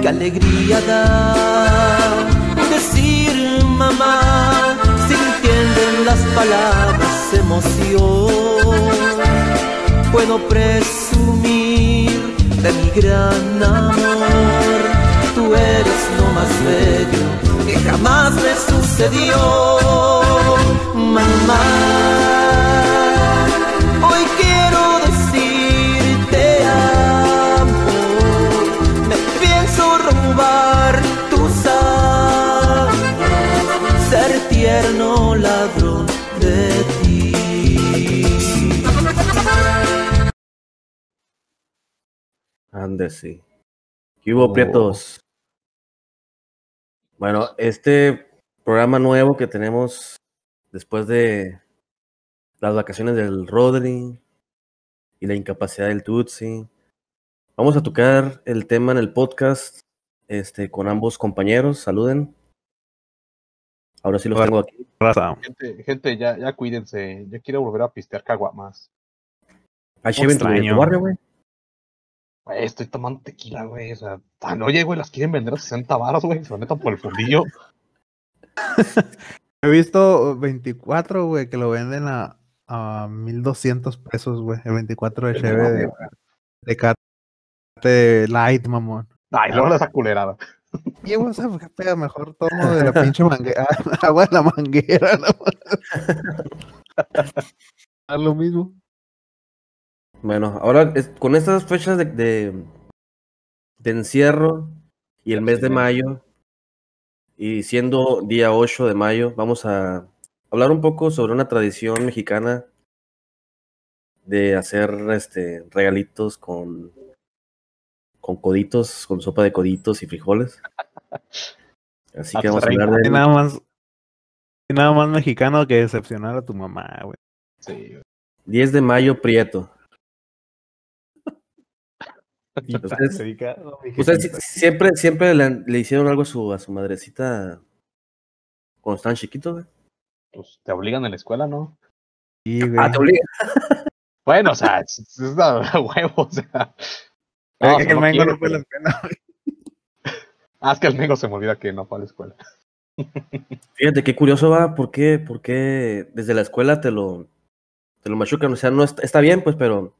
qué alegría da decir mamá, si entienden las palabras emoción. Puedo presumir de mi gran amor, tú eres lo más bello que jamás me sucedió, mamá. Ande, sí. ¿Qué hubo, prietos? Bueno, este programa nuevo que tenemos después de las vacaciones del Rodri y la incapacidad del Tutsi. Vamos a tocar el tema en el podcast este, con ambos compañeros. Saluden. Ahora sí los tengo aquí. Gente, gente ya, ya cuídense. Yo quiero volver a pistear caguamas. Tu barrio, güey. Estoy tomando tequila, güey. O sea, tan oye, güey, las quieren vender a 60 baros, güey. Se metan por el fundillo. He visto 24, güey, que lo venden a, a 1200 pesos, güey. El 24 de Cheve de, de Cate Light, mamón. Ay, luego esa culerada. Y vos sabes que pega mejor tono de la pinche manguera, agua de la manguera, ¿no? lo mismo. Bueno, ahora con estas fechas de, de, de, encierro y el mes de mayo, y siendo día 8 de mayo, vamos a hablar un poco sobre una tradición mexicana de hacer este regalitos con con coditos, con sopa de coditos y frijoles. Así que vamos a hablar de. Nada más, nada más mexicano que decepcionar a tu mamá, güey. Sí, 10 de mayo, Prieto. Ustedes, siempre, siempre le, hicieron algo a su, a su madrecita cuando estaban chiquitos, güey. Pues te obligan en la escuela, ¿no? Sí, güey. Ah, te obligan. bueno, o sea, es, es huevo, o sea. Ah, es que el Mengo no fue a la escuela. ah, es que el Mengo se me olvida que no fue a la escuela. Fíjate qué curioso va, ¿por qué, por qué desde la escuela te lo, te lo machucan? O sea, no está, está bien, pues, pero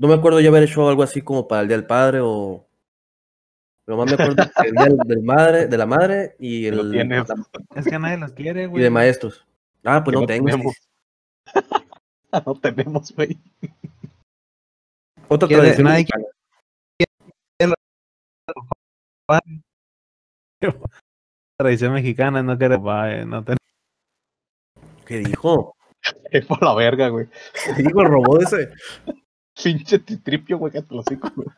no me acuerdo yo haber hecho algo así como para el Día del Padre o pero más me acuerdo el día del madre, de la madre y el. es que nadie los quiere, güey. Y de maestros. Ah, pues no, tengo. no tenemos, güey. Otra tradición Tradición mexicana, no quiere no te... ¿Qué dijo? Es por la verga, güey. ¿Qué dijo el robot ese? Pinche titripio, güey, que te lo sigo, güey.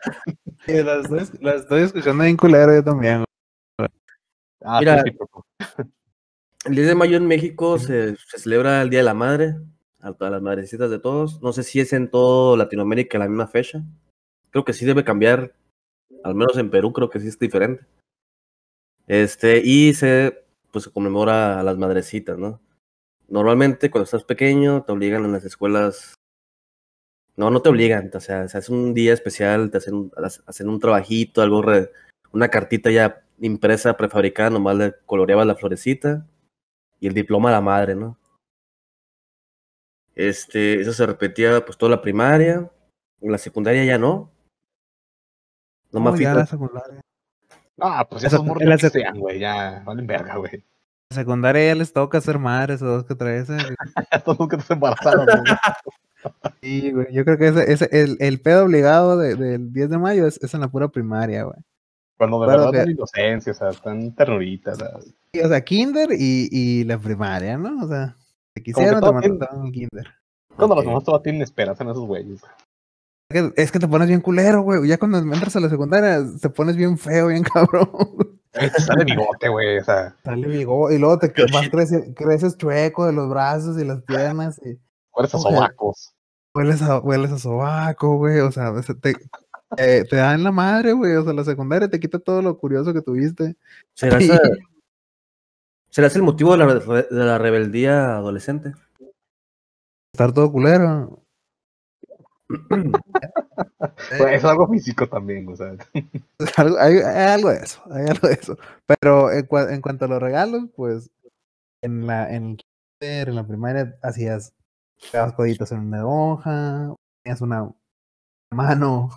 las, estoy, las estoy escuchando bien culero yo también, güey. Ah, Mira, el 10 de mayo en México se, se celebra el Día de la Madre a todas las madrecitas de todos. No sé si es en todo Latinoamérica la misma fecha. Creo que sí debe cambiar. Al menos en Perú creo que sí es diferente. Este, y se, pues, se conmemora a las madrecitas, ¿no? Normalmente cuando estás pequeño te obligan en las escuelas. No, no te obligan, o sea, se hace un día especial, te hacen, hacen un trabajito, algo, una cartita ya impresa, prefabricada, nomás le coloreabas la florecita y el diploma a la madre, ¿no? Este, eso se repetía pues toda la primaria, la secundaria ya no. No, más ya la secundaria. Ah, pues esos morros la sean, güey, ya valen verga, güey. La secundaria ya les toca ser madres o dos que tres. Todos que te embarazaron, Sí, güey, yo creo que ese, ese el, el pedo obligado de, del 10 de mayo es, es en la pura primaria, güey. Cuando de verdad que... inocencia, o sea, están terroritas. o sea, kinder y, y la primaria, ¿no? O sea... Te quisiera te mandaron en kinder. Cuando okay. los mamás todavía tienen esperanza en esos güeyes. Es que te pones bien culero, güey. Ya cuando entras a la secundaria, te pones bien feo, bien cabrón. Sale bigote, güey. O sea. Sale bigote. Y luego te vas creces, creces chueco de los brazos y las piernas. Y... Hueles a sobacos. Hueles a, hueles a sobaco, güey. O sea, te, eh, te dan la madre, güey. O sea, la secundaria te quita todo lo curioso que tuviste. ¿Será, y... ¿Será ese el motivo de la, de la rebeldía adolescente? Estar todo culero. Pues, es algo físico también, o sea. Algo- hay, hay algo de eso, hay algo de eso. Pero en, cua- en cuanto a los regalos, pues en la en el kinder, en la primaria hacías pegabas coditos en una hoja, tenías una mano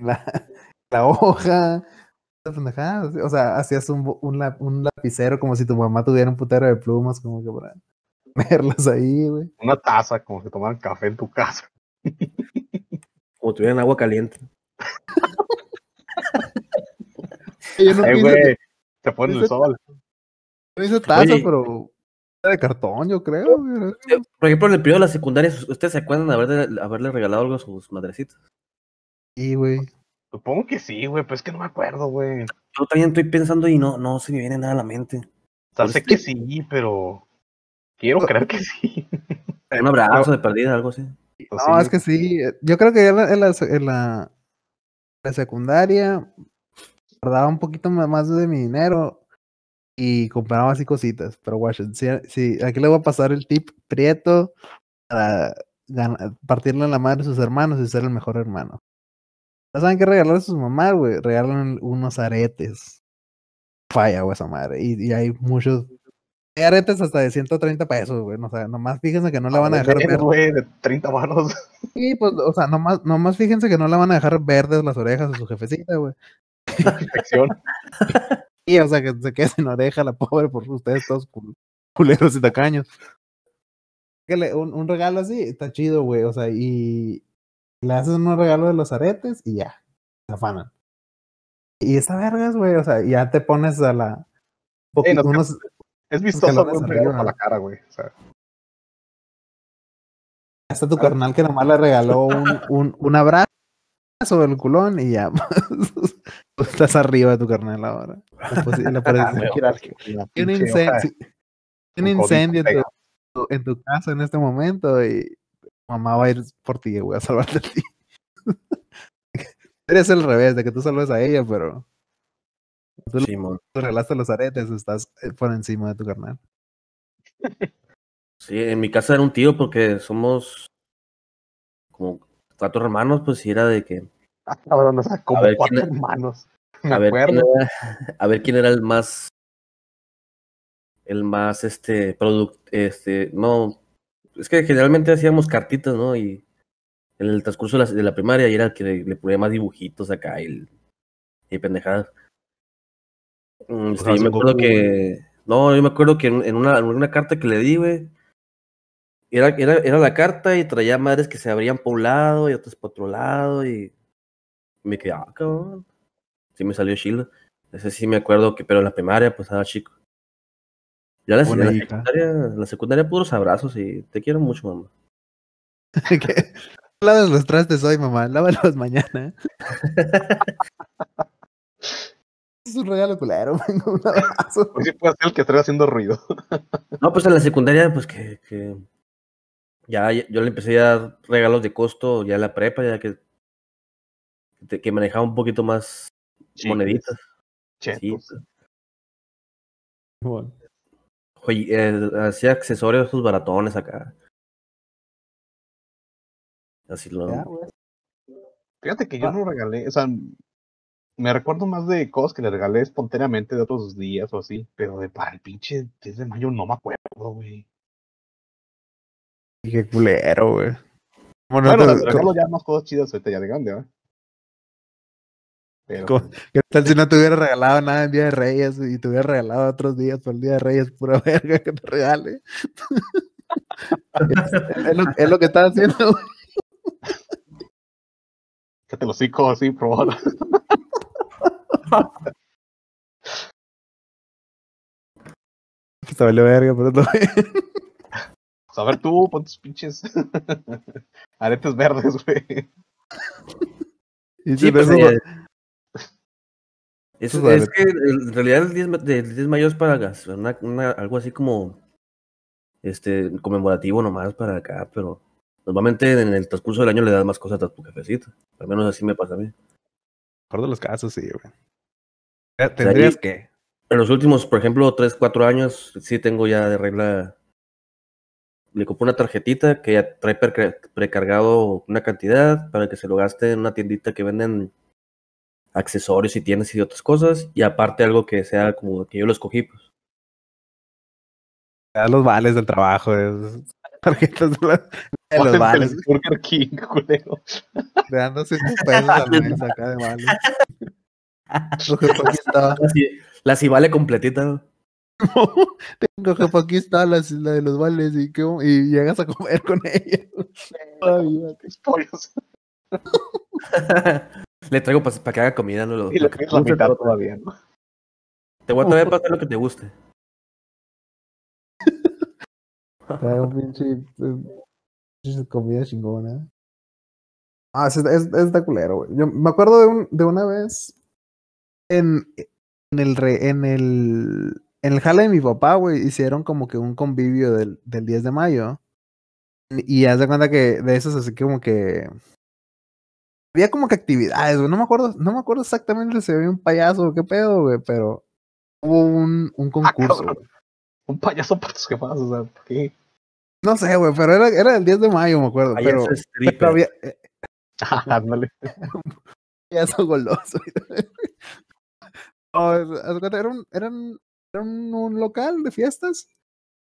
en la, la hoja, O sea, hacías un, un, lap- un lapicero como si tu mamá tuviera un putero de plumas, como que para ponerlas ahí, güey. Una taza, como si tomaran café en tu casa. Como tuvieran agua caliente. Yo no hice, güey, te ponen el sol. no hice taza, Oye. pero de cartón, yo creo. güey. Eh, Por ejemplo, en el periodo de la secundaria, ¿ustedes se acuerdan de haberle, haberle regalado algo a sus madrecitas? Sí, güey. Supongo que sí, güey, pero es que no me acuerdo, güey. O Yo también estoy pensando y no, no se me viene nada a la mente. sea, Pues sé que sí, pero quiero creer que sí. Un abrazo de perdida, algo así. O No, sí, es que sí. eh, Yo creo que ya en la, en la, en la- la secundaria guardaba un poquito más de mi dinero y compraba así cositas. Pero guachen, sí, sí, aquí le voy a pasar el tip prieto para gana- partirle a la madre a sus hermanos y ser el mejor hermano. ¿No saben qué regalar a sus mamás, güey? Regalan unos aretes. Falla, güey, esa madre. Y, y hay muchos. Hay aretes hasta de 130 pesos, güey. O sea, nomás fíjense que no le van a dejar ver, ver güey, de 30 varos. Sí, pues, o sea, nomás, nomás fíjense que no le van a dejar verdes las orejas a su jefecita, güey. o sea, que se quede sin oreja la pobre por ustedes todos cul- culeros y tacaños. Un, un regalo así está chido, güey, o sea, y le haces un regalo de los aretes y ya, se afanan. Y está vergas, güey, o sea, ya te pones a la... poqui- no, unos, Es vistoso, un regalo arriba. para la cara, güey. O sea, hasta tu carnal que nomás le regaló un, un, un abrazo del culón y ya. Tú estás arriba de tu carnal ahora. La una un incendio, sí, un en tu, tu- en tu casa en este momento y mamá va a ir por ti, güey, a salvarte a ti. Eres el revés, de que tú salves a ella, pero tú le Simón. Sí, en mi casa era un tío porque somos como cuatro hermanos, pues sí era de que Ah, cabrón, o sea, como cuatro ¿quién- hermanos. Me a ver, quién acuerdo. era, a ver quién era el más el más este producto este no es que generalmente hacíamos cartitas no y en el transcurso de la, de la primaria y era el que le, le ponía más dibujitos acá y, y pendejadas Mm, este, sea, yo me acuerdo que no yo me acuerdo que en, en una, en una carta que le di güey era, era, era la carta y traía madres que se abrían por un lado y otras por otro lado y me quedé, ah, cabrón. Sí me salió chido. Ese sí me acuerdo que, pero en la primaria, pues estaba chico. Ya en la, en la secundaria, en la secundaria puros abrazos y te quiero mucho, mamá. ¿Qué? Laves los trastes hoy, mamá, lávalos mañana. es un regalo culero, vengo un abrazo. Pues sí puede ser el que estoy haciendo ruido. No, pues en la secundaria, pues que, que ya, yo le empecé a dar regalos de costo ya en la prepa, ya que, que, que manejaba un poquito más moneditas. Sí. Bueno, Oye, eh, hacía accesorios sus baratones acá. Así lo. ya. Fíjate que yo Ah. no regalé, o sea, me recuerdo más de cosas que le regalé espontáneamente de otros días o así, pero de para el pinche 10 de mayo no me acuerdo, güey. Qué culero, güey. Bueno, Bueno, le regalo ya más cosas chidas ahorita ya de grande, ¿verdad? Pero. ¿Qué tal si no te hubiera regalado nada en Día de Reyes y te hubiera regalado otros días por el Día de Reyes? Pura verga que te regale. es, es lo, es lo que estás haciendo, güey. que te lo cico así, probado. Te valió verga, pero no. Pues a ver tú, pon tus pinches aretes verdes, güey. Y Sí, pues, eso- eh, es, es que en realidad el 10, ma- del 10 de mayo es para gas- una, una- algo así como este conmemorativo nomás para acá, pero normalmente en el transcurso del año le das más cosas a tu jefecito. Al menos así me pasa a mí. mejor de los casos, sí, güey. Tendrías que. En los últimos, por ejemplo, 3, 4 años, sí tengo ya de regla le compró una tarjetita que ya trae precargado una cantidad para que se lo gaste en una tiendita que venden accesorios y tiendas y otras cosas. Y aparte algo que sea como que yo lo escogí, pues. los vales del trabajo, tarjetas de, los vales. Burger King, culero. Le dando 100 pesos al mes acá de vales. La vale completita. Tengo jefe, aquí está la, la de los vales y, ¿qué? y llegas a comer con ella. Le traigo para que haga comida, no lo, y lo, que la mitad todavía, ¿no? Te voy a traer para hacer lo que te guste. Trae un pinche, pinche comida chingona. Ah, es, es, es culero, güey. Yo me acuerdo de, un, de una vez en, en el re, en el en el jale de mi papá, güey, hicieron como que un convivio del, del 10 de mayo. Y haz de cuenta que de esos así como que había como que actividades, güey. No me acuerdo, no me acuerdo exactamente si había un payaso o qué pedo, güey, pero hubo un, un ah, concurso. un payaso para tus jefas, o sea, ¿qué? No sé, güey, pero era, era el 10 de mayo, me acuerdo. pero, pero había, eh, Ándale. payaso goloso. oh, era un, eran un, un local de fiestas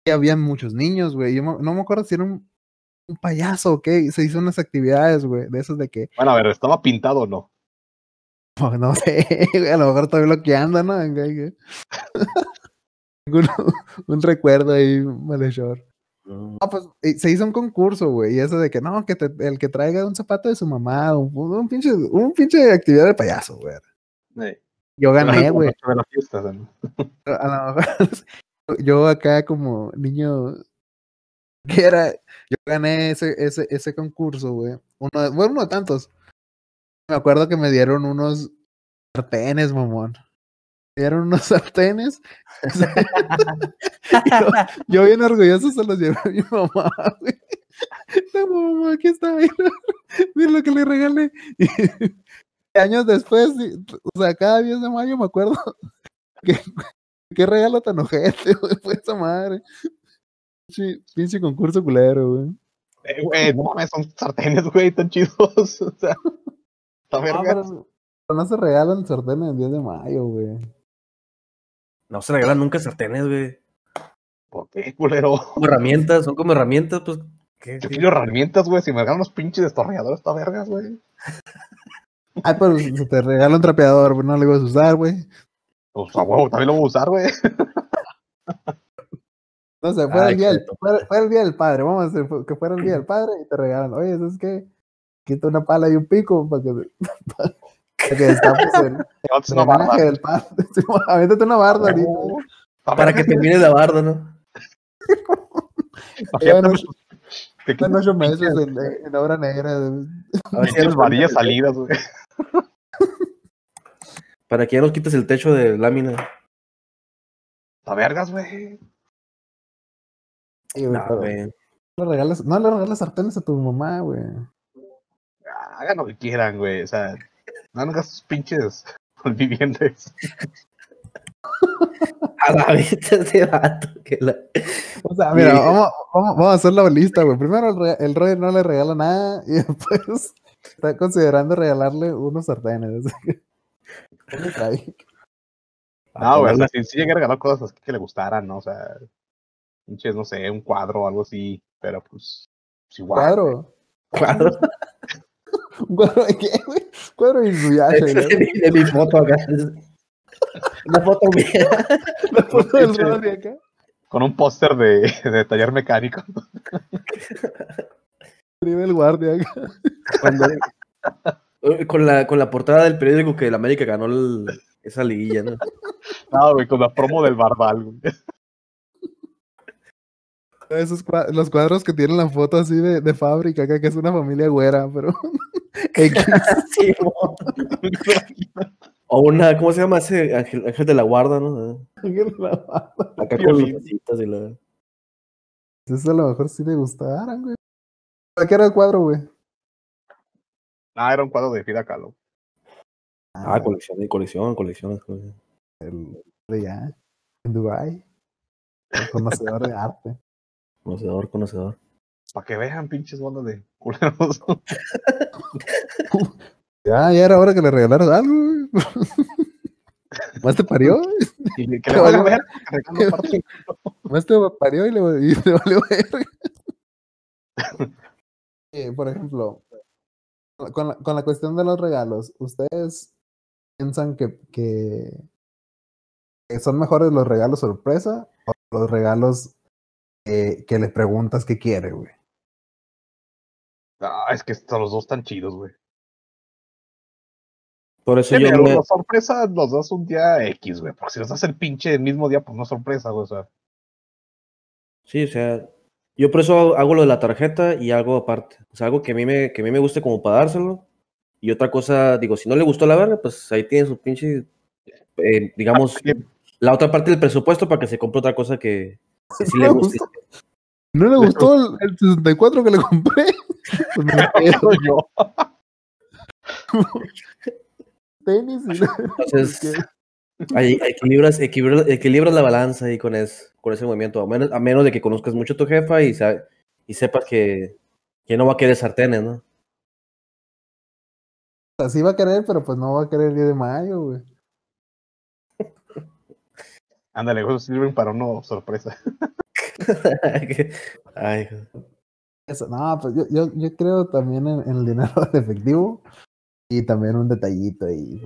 y había muchos niños, güey. Yo no me acuerdo si era un, un payaso o qué. Se hizo unas actividades, güey, de esos de que. Bueno, a ver, ¿estaba pintado o no? No, sé, a lo mejor todavía bloqueando, ¿no? un, un, recuerdo ahí, malhechor. No, pues se hizo un concurso, güey, y eso de que no, que el que traiga un zapato de su mamá, un, un pinche, un pinche actividad de payaso, güey. Yo gané, güey. yo acá como niño que era, yo gané ese, ese, ese concurso, güey. Uno de, bueno, uno de tantos. Me acuerdo que me dieron unos sartenes, mamón. Me dieron unos sartenes. yo, yo, bien orgulloso se los llevé a mi mamá, güey. La mamá, aquí está, mira, mira lo que le regalé años después, o sea, cada 10 de mayo me acuerdo que, qué regalo tan ojete, güey, fue esa madre. Sí, pinche concurso culero, güey. Eh, güey, no mames, son sartenes, güey, tan chidos. O sea, no, pero, no se regalan sartenes el 10 de mayo, güey. No se regalan nunca sartenes, güey. ¿Por qué, culero? Como herramientas, son como herramientas, pues. ¿qué? Yo quiero herramientas, güey. Si me regalan unos pinches destornilladores, está vergas, güey. Ay, pero si te regala un trapeador, no lo ibas a usar, güey. Pues a huevo, también lo voy a usar, güey. No sé, fuera, el día del, el día del padre, vamos a hacer que fuera el día del padre y te regalan, oye, ¿sabes qué? Quita una pala y un pico para que, para que destapes el, el una barda. del padre. Avéntate una barda ahorita. Para que termine la barda, ¿no? Están ocho meses en, en obra negra. A ver si varillas salidas, güey. Para que ya nos quites el techo de lámina. La vergas, güey. no, le regales, no le regales sartenes a tu mamá, güey. Hagan lo que quieran, güey. O sea, no hagas sus pinches vivientes. A la vista de vato. Que la... O sea, mira, vamos, vamos, vamos, a hacer la lista, güey. Primero el, el Roy no le regala nada y después está considerando regalarle unos sartenes. no, güey, o sea, si, si llega a regalar cosas que le gustaran, ¿no? O sea, pinches, no sé, un cuadro o algo así, pero pues, pues igual. ¿Cuadro? ¿Cuadro? ¿Un cuadro de qué, güey? Cuadro de Inuyasha, de, mi foto acá. La foto mía. La foto del Rodri acá. Con un póster de, de taller mecánico. el guardia acá. Eh, con la, con la portada del periódico que el América ganó esa liguilla, ¿no? No, güey, con la promo del Barbal, güey. Esos los cuadros que tienen la foto así de, de fábrica, acá, que es una familia güera, pero. o una, ¿cómo se llama ese ángel, ángel de la guarda, no? Ángel de la guarda. Acá con lucecitas y la. Eso a lo mejor sí le gustaran, güey. ¿Qué era el cuadro, güey? Ah, era un cuadro de Frida Kahlo. Ah, ah colección, colección, colección. El de ya, en Dubai. El conocedor de arte. Conocedor, conocedor. Para que vean, pinches bolas de culeros. Ya, ya era hora que le regalaras algo, güey. Más te parió. Y que le vale. ver. Más te parió y le, y le valió. Eh, por ejemplo, con la, con la cuestión de los regalos, ¿ustedes piensan que, que, que son mejores los regalos sorpresa o los regalos eh, que le preguntas qué quiere, güey? Ah, es que estos los dos están chidos, güey. Por eso Sí, yo pero me- los sorpresas los das un día X, güey. Porque si los das el pinche el mismo día, pues no es sorpresa, güey. O sea, Sí, o sea, yo por eso hago, lo de la tarjeta y algo aparte. O sea, algo que a mí me, que a mí me guste como para dárselo. Y otra cosa, digo, si no le gustó la verga, pues ahí tiene su pinche, eh, digamos, la otra parte del presupuesto para que se compre otra cosa que, que sí le guste. ¿No le gustó el, el 64 que le compré? Pues me lo yo. tenis y Entonces, ahí equilibras, equilibras, equilibras la balanza ahí con, es, con ese movimiento. A menos, a menos de que conozcas mucho a tu jefa y, sa- y sepas que, que no va a querer sartenes, ¿no? Así va a querer, pero pues no va a querer el día de mayo, güey. Ándale, güey, sirven para una sorpresa. Ay, Eso, no, pues yo, yo, yo creo también en, en el dinero en efectivo y también un detallito ahí.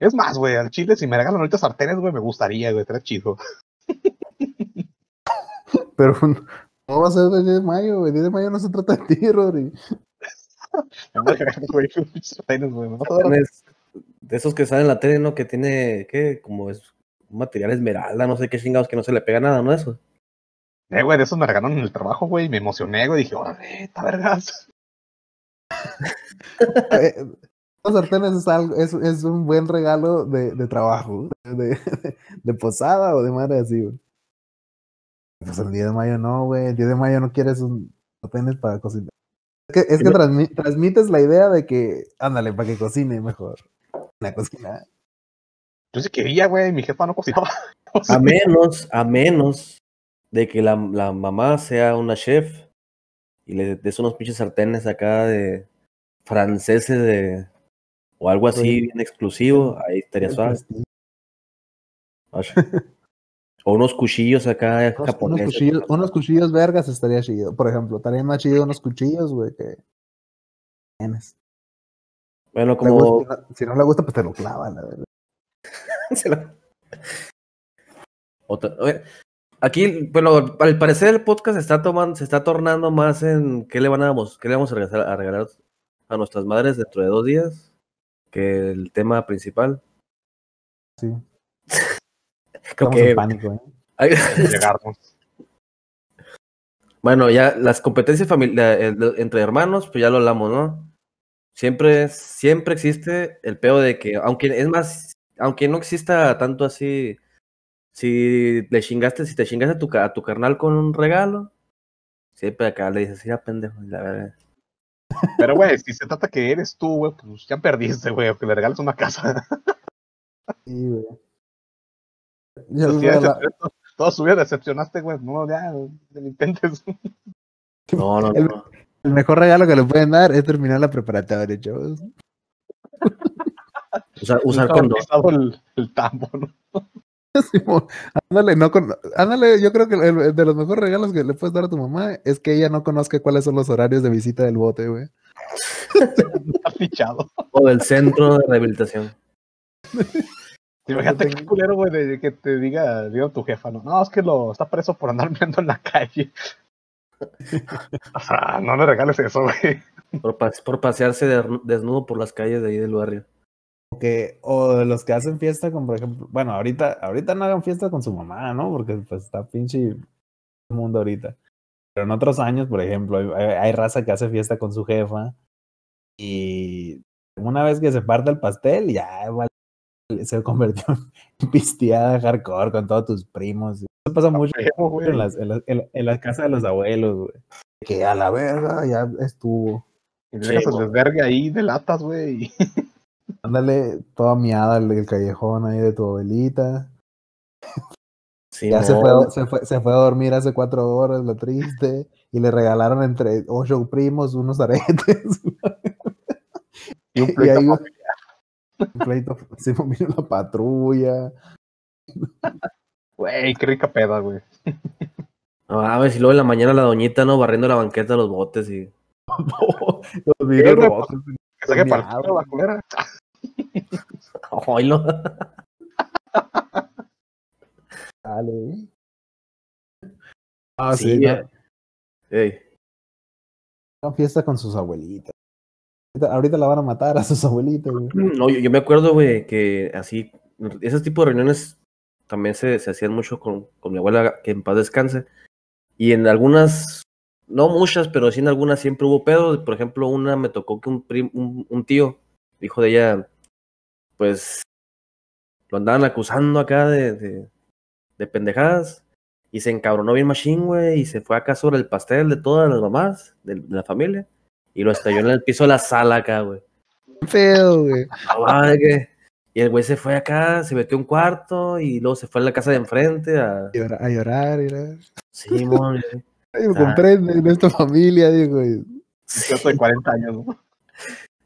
Es más, güey, al chile, si me regalan ahorita sartenes, güey, me gustaría, güey, estaría chido. Pero no va a ser el día de mayo, güey. El día de mayo no se trata de ti, Rodri. Sartenes, güey. de esos que salen en la tele, ¿no? Que tiene, ¿qué? Como es un material esmeralda, no sé qué chingados, que no se le pega nada, ¿no? Eso. Eh, güey, de esos me regalaron en el trabajo, güey, y me emocioné, güey, dije, órale, está vergas. Eh, Los sartenes es, algo, es, es un buen regalo de, de trabajo, de, de, de posada o de madre así, güey. Pues el día de mayo no, güey. El día de mayo no quieres un sartenes para cocinar. Es que, es que transmi- transmites la idea de que, ándale, para que cocine mejor. La cocina. Yo sí quería, güey, mi jefa no cocinaba. A menos, a menos de que la, la mamá sea una chef y le des unos pinches sartenes acá de franceses de o algo así bien exclusivo, ahí estaría suave. O unos cuchillos acá Unos, unos japoneses. cuchillos, unos cuchillos vergas estaría chido. Por ejemplo, estaría más chido unos cuchillos, güey, que. tienes. Bueno, como gusta- si no le gusta, pues te lo clava, la verdad. Se Otra- oye, Aquí, bueno, al parecer el podcast se está tomando, se está tornando más en qué le van a damos- qué le vamos a regalar, a regalar a nuestras madres dentro de dos días que el tema principal. Sí. Creo Estamos que- en pánico, ¿eh? Bueno, ya las competencias familiares entre hermanos, pues ya lo hablamos, ¿no? Siempre, siempre existe el peo de que, aunque es más, aunque no exista tanto así, si le chingaste, si te chingaste a tu, a tu carnal con un regalo, siempre acá le dices, ya pendejo, la verdad. Pero, güey, si se trata que eres tú, güey, pues ya perdiste, güey, aunque le regales una casa. Sí, güey. Pues, la- la- decep- Toda su vida decepcionaste, güey. No, ya, no lo intentes. No, no, El- no. el mejor regalo que le pueden dar es terminar la preparatoria, chavos. Usar, usar condón. el, el tambo, ¿no? Ándale, no con, ándale, yo creo que el, de los mejores regalos que le puedes dar a tu mamá es que ella no conozca cuáles son los horarios de visita del bote, güey. Está fichado. O del centro de rehabilitación. Imagínate qué culero, güey, de que te diga, diga tu jefa, ¿no? No, es que lo está preso por andar viendo en la calle. o sea, no le regales eso, güey. Por, pas- por pasearse de- desnudo por las calles de ahí del barrio. O que, o de los que hacen fiesta con, por ejemplo, bueno, ahorita, ahorita no hagan fiesta con su mamá, ¿no? Porque pues está pinche mundo ahorita. Pero en otros años, por ejemplo, hay, hay- raza que hace fiesta con su jefa y una vez que se parte el pastel, ya vale, se convirtió en pisteada hardcore con todos tus primos. Eso pasa mucho güey. en las, en, las, en, la- en la casa de los abuelos, güey. Que a la verga ya estuvo. Y dejas Sí, el desvergue ahí de latas, güey. y- Ándale, toda miada el, el callejón ahí de tu abuelita. Sí, Ya se, fue, a- se, fue, se fue a dormir hace cuatro horas, lo triste. Y le regalaron entre ocho primos unos aretes. Y un y pleito ahí familiar. un pleito, se vino la patrulla. Güey, qué rica peda, güey. no mames, y luego en la mañana la doñita, ¿no? Barriendo la banqueta de los botes y. Los rotos. Que saque partido la culera. Oilo. Dale. Ah, Sí, sí, ya. no, Ey, no, fiesta con sus abuelitas. Ahorita, ahorita la van a matar a sus abuelitas, güey. No, yo, yo me acuerdo, güey, que así, ese tipo de reuniones también se, se hacían mucho con, con mi abuela, que en paz descanse. Y en algunas, no muchas, pero sí en algunas siempre hubo pedos. Por ejemplo, una me tocó que un, prim- un, un tío, hijo de ella, pues lo andaban acusando acá de, de, de pendejadas. Y se encabronó bien machín, güey, y se fue acá sobre el pastel de todas las mamás de, de la familia. Y lo estalló en el piso de la sala acá, güey. Feo, güey. Ah, Y el güey se fue acá, se metió a un cuarto y luego se fue a la casa de enfrente a... A llorar, y llorar. Sí, mon, Ay, me comprende en esta familia, digo. de 40 años, ¿no?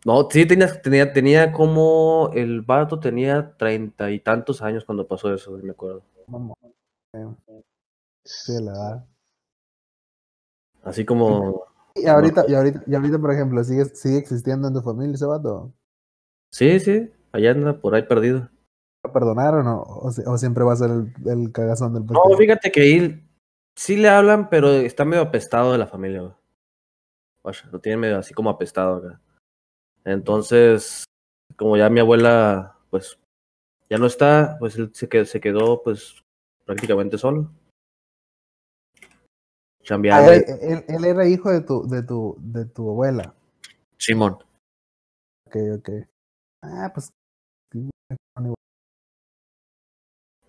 No, sí, tenía, tenía, tenía como... El vato tenía treinta y tantos años cuando pasó eso, me acuerdo. Sí, la verdad. Así como... Y ahorita, y ahorita, y ahorita, por ejemplo, ¿sigue, sigue existiendo en tu familia ese vato? Sí, sí, allá anda por ahí perdido. ¿Lo perdonaron o, o, o siempre va a ser el, el cagazón del No, pastel? fíjate que ahí sí le hablan, pero está medio apestado de la familia, güey. Vaya, lo tiene medio así como apestado acá. Entonces, como ya mi abuela, pues, ya no está, pues él se quedó, se quedó pues, prácticamente solo. Ah, Chambeando. él, él- él era hijo de tu, de tu, de tu abuela. Simón. Ok, ok. Ah, pues. bueno,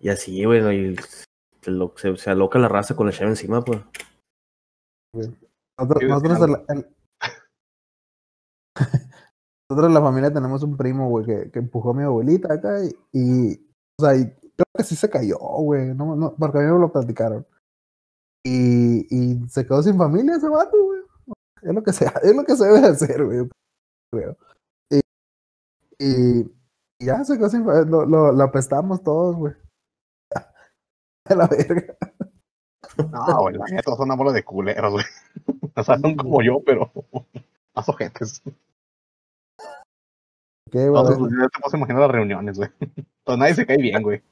Y así, güey, ¿no? y se, lo- se, se aloca la raza con la chave encima, pues. Nosotros, Sí, nosotros, claro. en la- en- nosotros en la familia tenemos un primo, güey, que, que empujó a mi abuelita acá y, y, o sea, y creo que sí se cayó, güey, no, no, porque a mí me lo platicaron. Y, y se quedó sin familia ese vato, güey. Es lo que se, es lo que se debe hacer, güey. Y, y, y ya se quedó sin familia, lo, lo, lo apestamos todos, güey. A la verga. No, güey, la neta son una bola de culeros, güey. O sea, son como yo, pero más ojetes. ¿Qué, güey? Entonces, yo te puedo imaginar las reuniones, güey. Entonces nadie se cae bien, güey.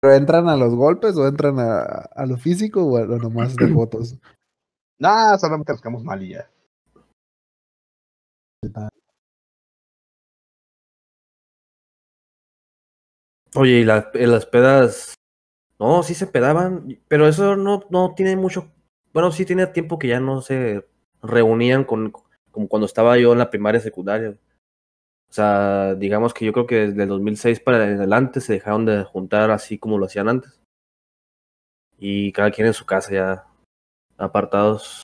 ¿Pero entran a los golpes o entran a, a lo físico o, a, o nomás de fotos? Nah, solamente quedamos mal y ya. Oye, y en las pedas, no, sí se pedaban, pero eso no, no tiene mucho, bueno, sí tiene tiempo que ya no se reunían con, como cuando estaba yo en la primaria y secundaria. O sea, digamos que yo creo que desde el 2006 para adelante se dejaron de juntar así como lo hacían antes. Y cada quien en su casa ya apartados.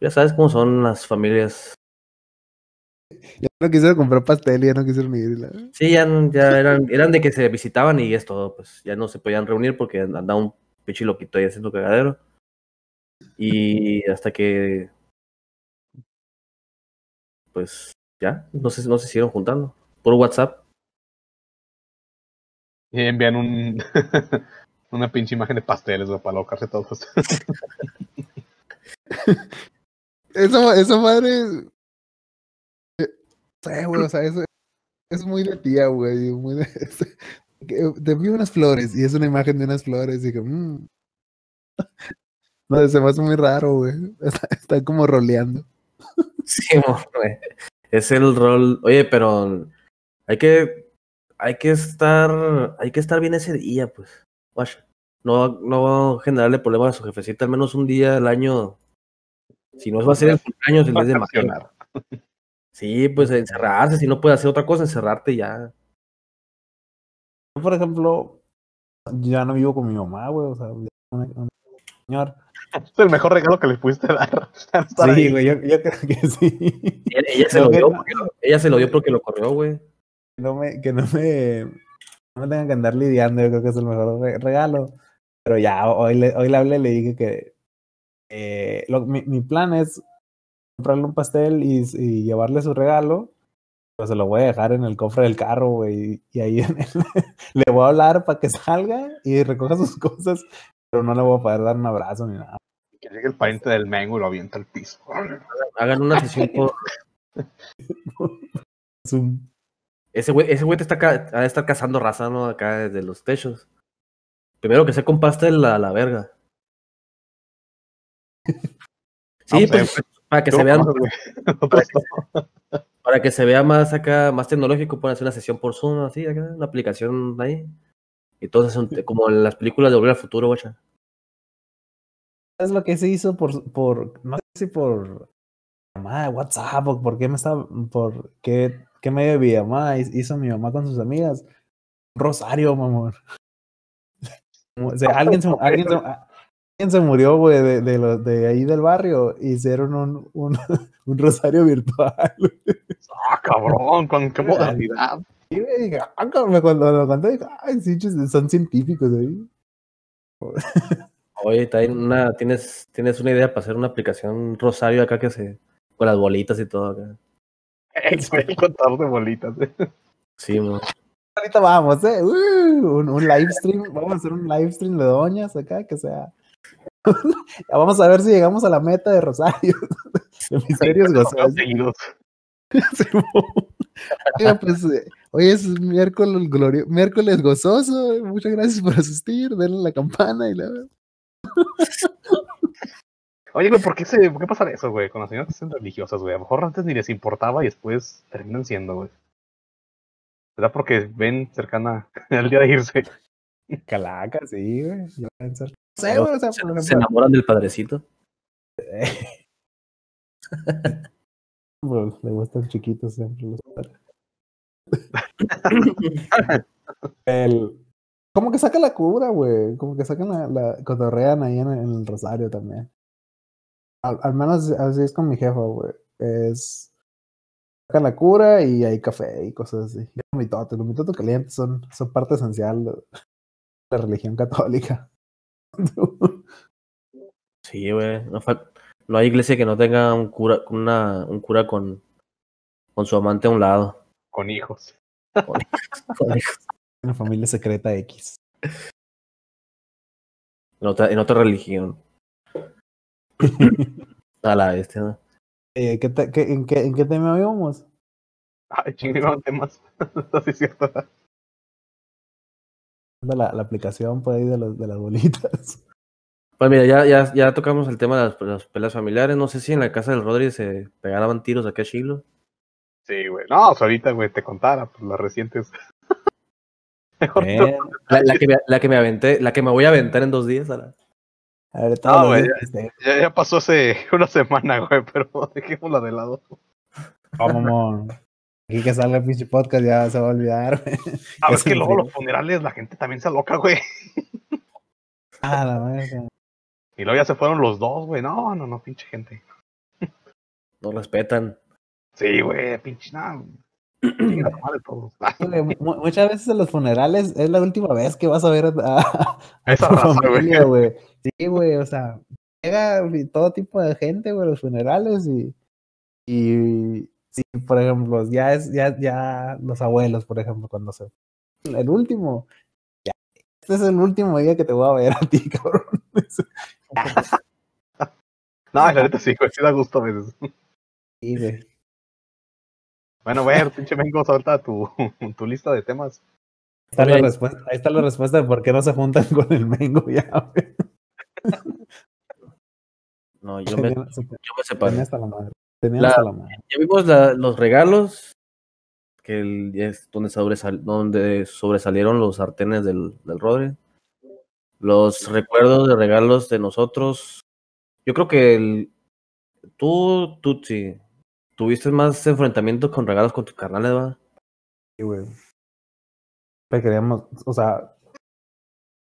Ya sabes cómo son las familias. Ya no quisieron comprar pastel ya no quisieron ir. la- Sí, ya, ya eran, eran de que se visitaban y es todo, pues ya no se podían reunir porque andaba un pinche loquito ahí haciendo cagadero. Y hasta que, pues ya, no se, no se siguieron juntando. Por WhatsApp. Y envían un una pinche imagen de pasteles, güey, para alocarse todos. Esa, esa madre. Eh, sé, güey, o sea, es muy de tía, güey. Muy de, que te envío unas flores y es una imagen de unas flores y que. mm. No, se me hace muy raro, güey. Está, está como roleando. Sí, güey. Es el rol. Oye, pero hay que, hay que estar, hay que estar bien ese día, pues. Guacha. No, no generarle problemas a su jefecita, al menos un día al año. Si no va a ser el cumpleaños el mes de mayo. Sí, pues encerrarse, si no puede hacer otra cosa, encerrarte ya. Yo, por ejemplo, ya no vivo con mi mamá, güey. O sea, una- señor. Es el mejor regalo que le pudiste dar. Sí, güey, yo, yo creo que sí. Ella, ella se lo dio no. porque lo, ella se lo dio porque lo corrió, güey. no me, que no me no me tengan que andar lidiando, yo creo que es el mejor regalo. Pero ya, hoy le, hoy le hablé y le dije que eh, lo, mi, mi, plan es comprarle un pastel y, y, llevarle su regalo. Pues se lo voy a dejar en el cofre del carro, güey. Y ahí le voy a hablar para que salga y recoja sus cosas. Pero no le voy a poder dar un abrazo ni nada. Que llegue el pariente del mengo y lo avienta al piso. Hagan una sesión por. Ese güey, ese güey te está, ha de estar cazando raza, ¿no? Acá desde los techos. Primero que se con pastel la, la verga. Sí, pues, para que se vean. Para que, se vea más acá, más tecnológico, pueden hacer una sesión por Zoom, así, acá, una aplicación ahí. Y todos son como en las películas de Volver al Futuro, guacha. Es lo que se hizo por, por no sé si por mamá WhatsApp o por qué me estaba, por qué, qué medio de mi mamá hizo mi mamá con sus amigas. Rosario. O sea, alguien se, alguien se, alguien se murió, güey, de, de, lo, de ahí del barrio. Hicieron un, un, un rosario virtual. Ah, cabrón, con qué modalidad. Y me dije, ah, cabrón, cuando lo conté, dije, ay, sí, son científicos ahí. Oye, una, tienes, tienes una idea para hacer una aplicación rosario acá que se. con las bolitas y todo acá. El contador de bolitas. Sí, man. Ahorita vamos, ¿eh? Uh, un, un live stream. Vamos a hacer un live stream de doñas acá que sea. vamos a ver si llegamos a la meta de Rosario. de misterios gozosos. Oiga, pues, eh, hoy es miércoles, glorio, miércoles gozoso. Muchas gracias por asistir. Denle la campana y la. Oye, güey, ¿por qué, se, ¿por qué pasa eso, güey? Con las señoras que son religiosas, güey. A lo mejor antes ni les importaba y después terminan siendo, güey. ¿Verdad? Porque ven cercana el día de irse. Calaca, sí, güey. Sí, güey o sea, se, se enamoran del padrecito. Bueno, le gustan chiquitos siempre los el, como que saca la cura, güey. Como que sacan la, la cotorrean ahí en, en, el rosario también. Al, al, menos así es con mi jefa, güey. Es sacan la cura y hay café y cosas así. Y los mitotes, los mitotes calientes son, son parte esencial de la religión católica. Sí, güey. No, no hay iglesia que no tenga un cura, una, un cura con, con su amante a un lado. Con hijos. Con hijos, con hijos. Una familia secreta X. En otra, en otra religión. a la este, ¿no? Eh, ¿qué te, qué, en, qué, ¿En qué tema íbamos? Ay, chingados temas. Así es cierto. La, la aplicación por ahí de, los, de las bolitas. Pues mira, ya, ya, ya tocamos el tema de las, las, peleas familiares. No sé si en la casa del Rodri se pegaban tiros aquí a Chilo. Sí, güey. No, pues ahorita, güey, te contara, pues las recientes. Mejor eh, la, la, que me, la que me aventé, la que me voy a aventar en dos días. A la... A ver, no, güey, ya, ya, ya, pasó hace una semana, güey, pero dejémosla de lado. Vamos, aquí que salga el pinche podcast ya se va a olvidar. Güey. A ver, que luego los funerales la gente también se aloca, güey. Ah, la verga. Y luego ya se fueron los dos, güey. No, no, no, pinche gente. No respetan. Sí, güey, pinche nada. Muchas veces en los funerales es la última vez que vas a ver a, a, Esa raza, familia, güey. Sí, güey, o sea, llega todo tipo de gente, güey, los funerales y, y sí, por ejemplo, ya es, ya, ya los abuelos, por ejemplo, cuando se el último, ya, este es el último día que te voy a ver a ti, cabrón. no, la neta sí, güey, sí da gusto a veces. Sí, güey. Bueno, güey, pinche Mengo, suelta tu, tu lista de temas. Ahí está, la respuesta, ahí está la respuesta de por qué no se juntan con el Mengo ya, güey. No, yo me, yo me separé. Hasta la madre. Tenía la, hasta la madre. Ya vimos la, los regalos, que el, es donde, sobresal, donde sobresalieron los sartenes del, del Rodri. Los recuerdos de regalos de nosotros. Yo creo que el, tú, sí, tuviste más enfrentamientos con regalos con tus carnales, ¿va? Sí, güey. Queríamos, o sea,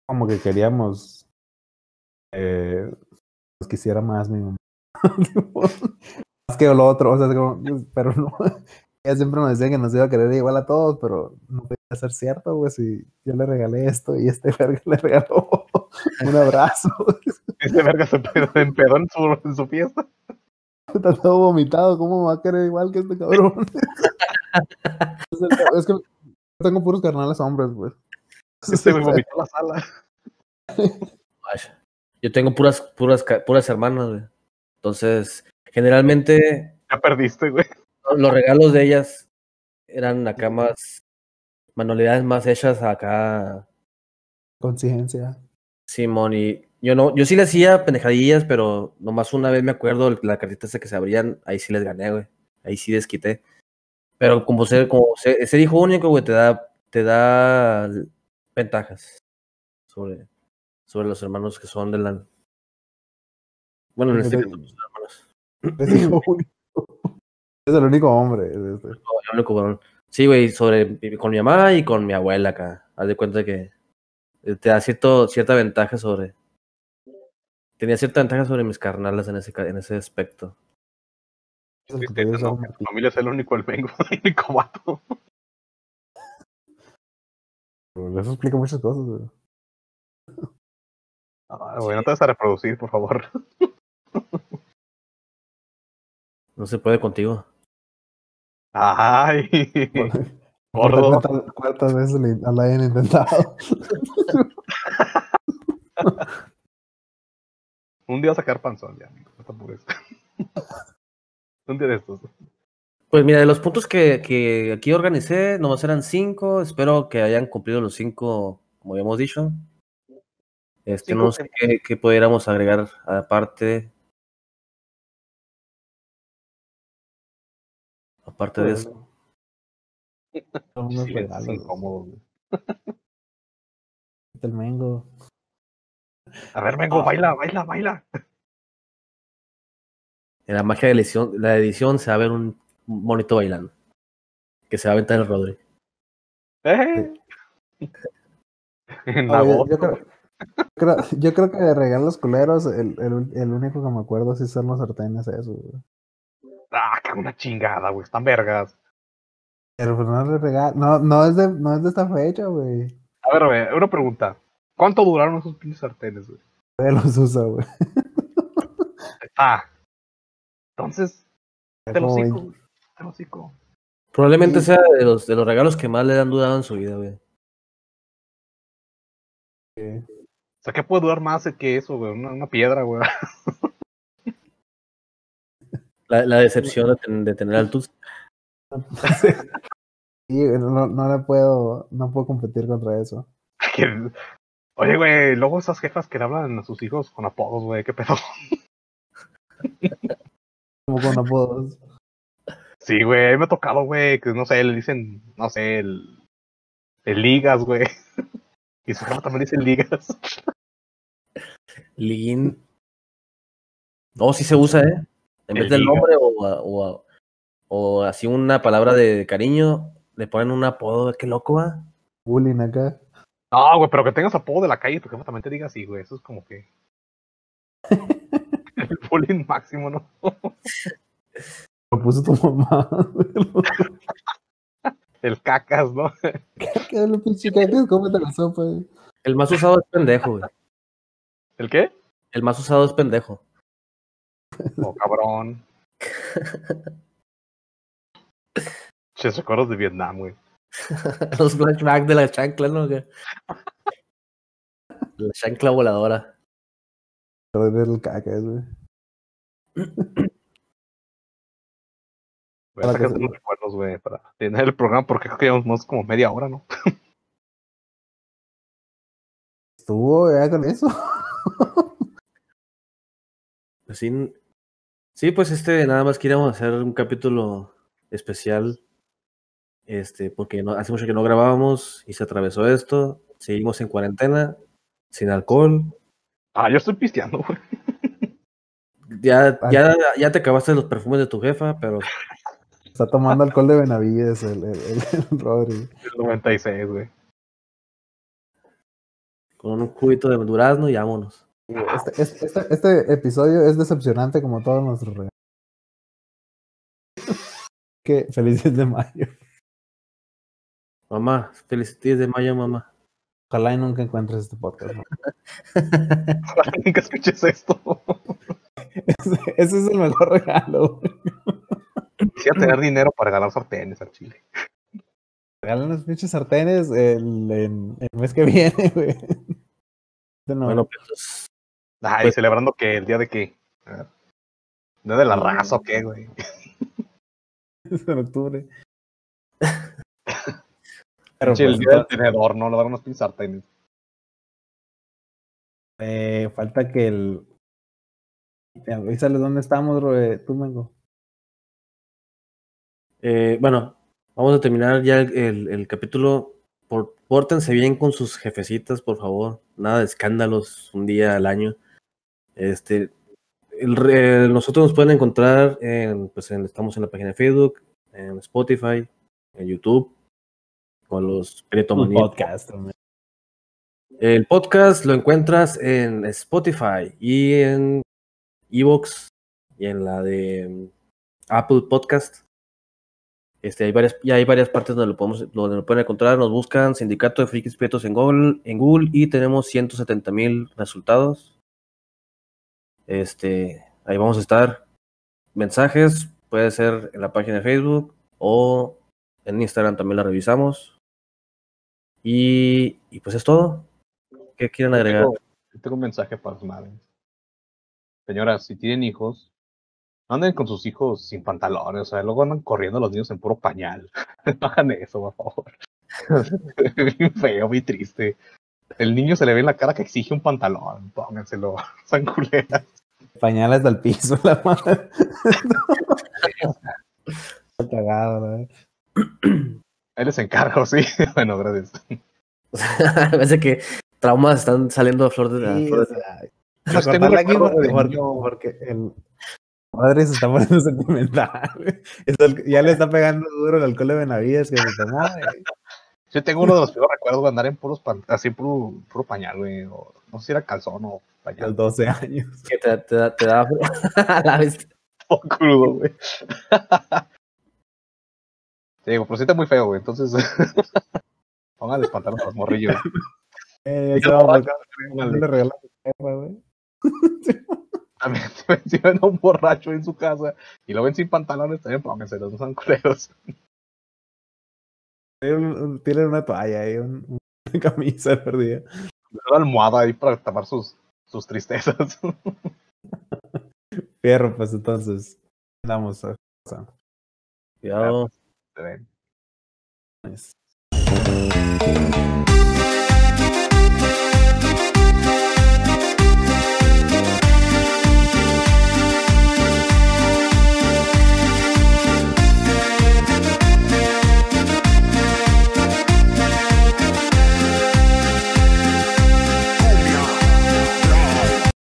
como que queríamos eh, quisiera más mi mamá. más que lo otro, o sea, como, pero no. Ella siempre nos decía que nos iba a querer igual a todos, pero no podía ser cierto, güey. Si yo le regalé esto y este verga le regaló un abrazo. Este verga se empedó en su, en su fiesta. Está todo vomitado, ¿cómo me va a querer igual que este cabrón? es que tengo puros carnales hombres, güey. Este me vomitó la sala. Yo tengo puras, puras, puras hermanas, güey. Entonces, generalmente. Ya perdiste, güey. Los regalos de ellas eran acá más. Manualidades más hechas acá. Conciencia. Simón, y yo no, yo sí le hacía pendejadillas, pero nomás una vez me acuerdo la cartita esa que se abrían, ahí sí les gané, güey. Ahí sí desquité. Pero como ser, como ese hijo único, güey, te da, te da ventajas sobre, sobre los hermanos que son de la. Bueno, en este caso, hermanos. Es hijo único. Es el único hombre. Este. El único varón. Sí, güey, sobre con mi mamá y con mi abuela acá. Haz de cuenta que te da cierto, cierta ventaja sobre. Tenía cierta ventaja sobre mis carnales en ese, en ese aspecto. Es que no, mi familia es el único el vengo, el único vato. Eso explica muchas cosas, güey. Ah, güey, no te vas a reproducir, por favor. No se puede contigo. Ay. Gordo. ¿Cuántas, ¿Cuántas veces la hayan intentado? Un día a sacar panzón, ya, te apures. Un día de estos. Pues mira, de los puntos que, que aquí organicé, nomás eran cinco. Espero que hayan cumplido los cinco, como habíamos dicho. Este, no sé qué, qué, pudiéramos agregar aparte. Aparte de eso. Unos regalos. incómodos. El mengo. A ver, Mengo, baila, baila, baila. En la magia de edición, la edición se va a ver un monito bailando. Que se va a aventar el Rodri. ¿Eh? En la Oye, voz. yo, creo, yo creo- yo creo que de regalos culeros, el, el, el único que me acuerdo sí son los sartenes, eso. güey. Ah, que una chingada, güey. Están vergas. Pero pues no le regalo. No, no, es de, no es de esta fecha, güey. A ver, güey, una pregunta. ¿Cuánto duraron esos pinches sartenes, güey? Todavía los usa, güey. Ah. Entonces, te lo Como hocico, 20. güey. Te lo hocico. Probablemente Sí. sea de los, de los regalos que más le han durado en su vida, güey. O sea, ¿qué puede durar más que eso, güey? Una, una piedra, güey. La, la decepción de, ten- de tener al Tuts. Sí, no, no le puedo, no puedo competir contra eso. Oye, güey, luego esas jefas que le hablan a sus hijos con apodos, güey, qué pedo. Como con apodos. Sí, güey, me ha tocado, güey, que no sé, le dicen, no sé, el, el ligas, güey. Y su jefa también dice ligas. Lin. No, sí se usa, ¿eh? En vez del nombre o, o, o así una palabra de cariño, le ponen un apodo. Qué loco, va. Bullying acá. No, güey, pero que tengas apodo de la calle, tu jefa también te diga así, güey. Eso es como que. El bullying máximo, ¿no? Lo puso tu mamá. El cacas, ¿no? ¿Qué es lo pinche cacas? Cómete la sopa. güey. El más usado es pendejo, güey. ¿El qué? El más usado es pendejo. Oh, cabrón. Ches recuerdos de Vietnam, güey. Los flashbacks de la chancla, ¿no? Que- La chancla voladora. El cacas, güey. Voy a Para sacar que se- unos recuerdos, güey, para tener el programa, porque creo que llevamos más como media hora, ¿no? Estuvo ya con eso. Así, sí, pues este, nada más queríamos hacer un capítulo especial. Este, porque no, hace mucho que no grabábamos y se atravesó esto. Seguimos en cuarentena, sin alcohol. Ah, yo estoy pisteando, güey. Ya, ya, ya te acabaste los perfumes de tu jefa, pero Está tomando alcohol de Benavides, el, el, el, el Rodri. El 96, güey. con un juguito de durazno y vámonos. Este, este, este, este episodio es decepcionante como todos nuestros regalos. que feliz 10 de mayo. Mamá, feliz 10 de mayo, mamá. Ojalá y nunca encuentres este podcast. ¿no? Ojalá nunca escuches esto. Ese, ese es el mejor regalo. güey. Quisiera tener dinero para ganar sartenes al chile. Regalan los pinches sartenes el, mes que viene, güey. Este no, Bueno, pues, Ay, Pues- celebrando que el día de qué. ¿Día de la raza o qué, güey? es en octubre. Pero el pues, día del tenedor, ¿no? Le dan unos pinches sartenes. eh, falta que el. Avísales dónde estamos, bro, eh, tú, Mengo. eh, bueno, vamos a terminar ya el, el- el capítulo. Por, pórtense bien con sus jefecitas, por favor. Nada de escándalos un día al año. Este, el nosotros nos pueden encontrar en, pues en- estamos en la página de Facebook, en Spotify, en YouTube, con los Un Prietomaniacos. podcast. El podcast lo encuentras en Spotify y en Evox y en la de mm, Apple Podcast. Este, hay varias, ya hay varias partes donde lo podemos, donde lo pueden encontrar. Nos buscan Sindicato de Frikis Prietos en Google, en Google y tenemos 170 mil resultados. Este, ahí vamos a estar. Mensajes, puede ser en la página de Facebook o en Instagram también la revisamos. Y, y pues es todo. ¿Qué quieren agregar? Tengo, tengo un mensaje para las madres. Señoras, si tienen hijos, anden con sus hijos sin pantalones, o sea, luego andan corriendo los niños en puro pañal. No hagan eso, por favor. bien feo, muy triste. El niño se le ve en la cara que exige un pantalón. Pónganselo, san culeras. Pañales del piso, la madre. Está cagado, ¿no? Ahí les encargo, sí. bueno, gracias. Parece que traumas están saliendo a flor de a Sí, flor o de- tengo aquí porque, porque, el madre se está poniendo sentimental. ya le está pegando duro el alcohol de Benavides que se tomó. Yo tengo uno de los peores recuerdos de andar en puros pan- así puro, puro pañal, güey. o no sé si era calzón o A los pañal. 12 años. que te, te da- te da a la vez. Todo crudo, güey. Te digo, pero sí está muy feo, güey. Entonces, póngale pantalones a los morrillos. Eh, Yo no, le güey. También si ven a un borracho en su casa y lo ven sin pantalones, también pónganselos, no son culeros. Tienen un- tienen una toalla y un, una camisa perdida. Una almohada ahí para tapar sus, sus tristezas. Fierro, pues entonces. Andamos. a- Cuidado. Se ven. a-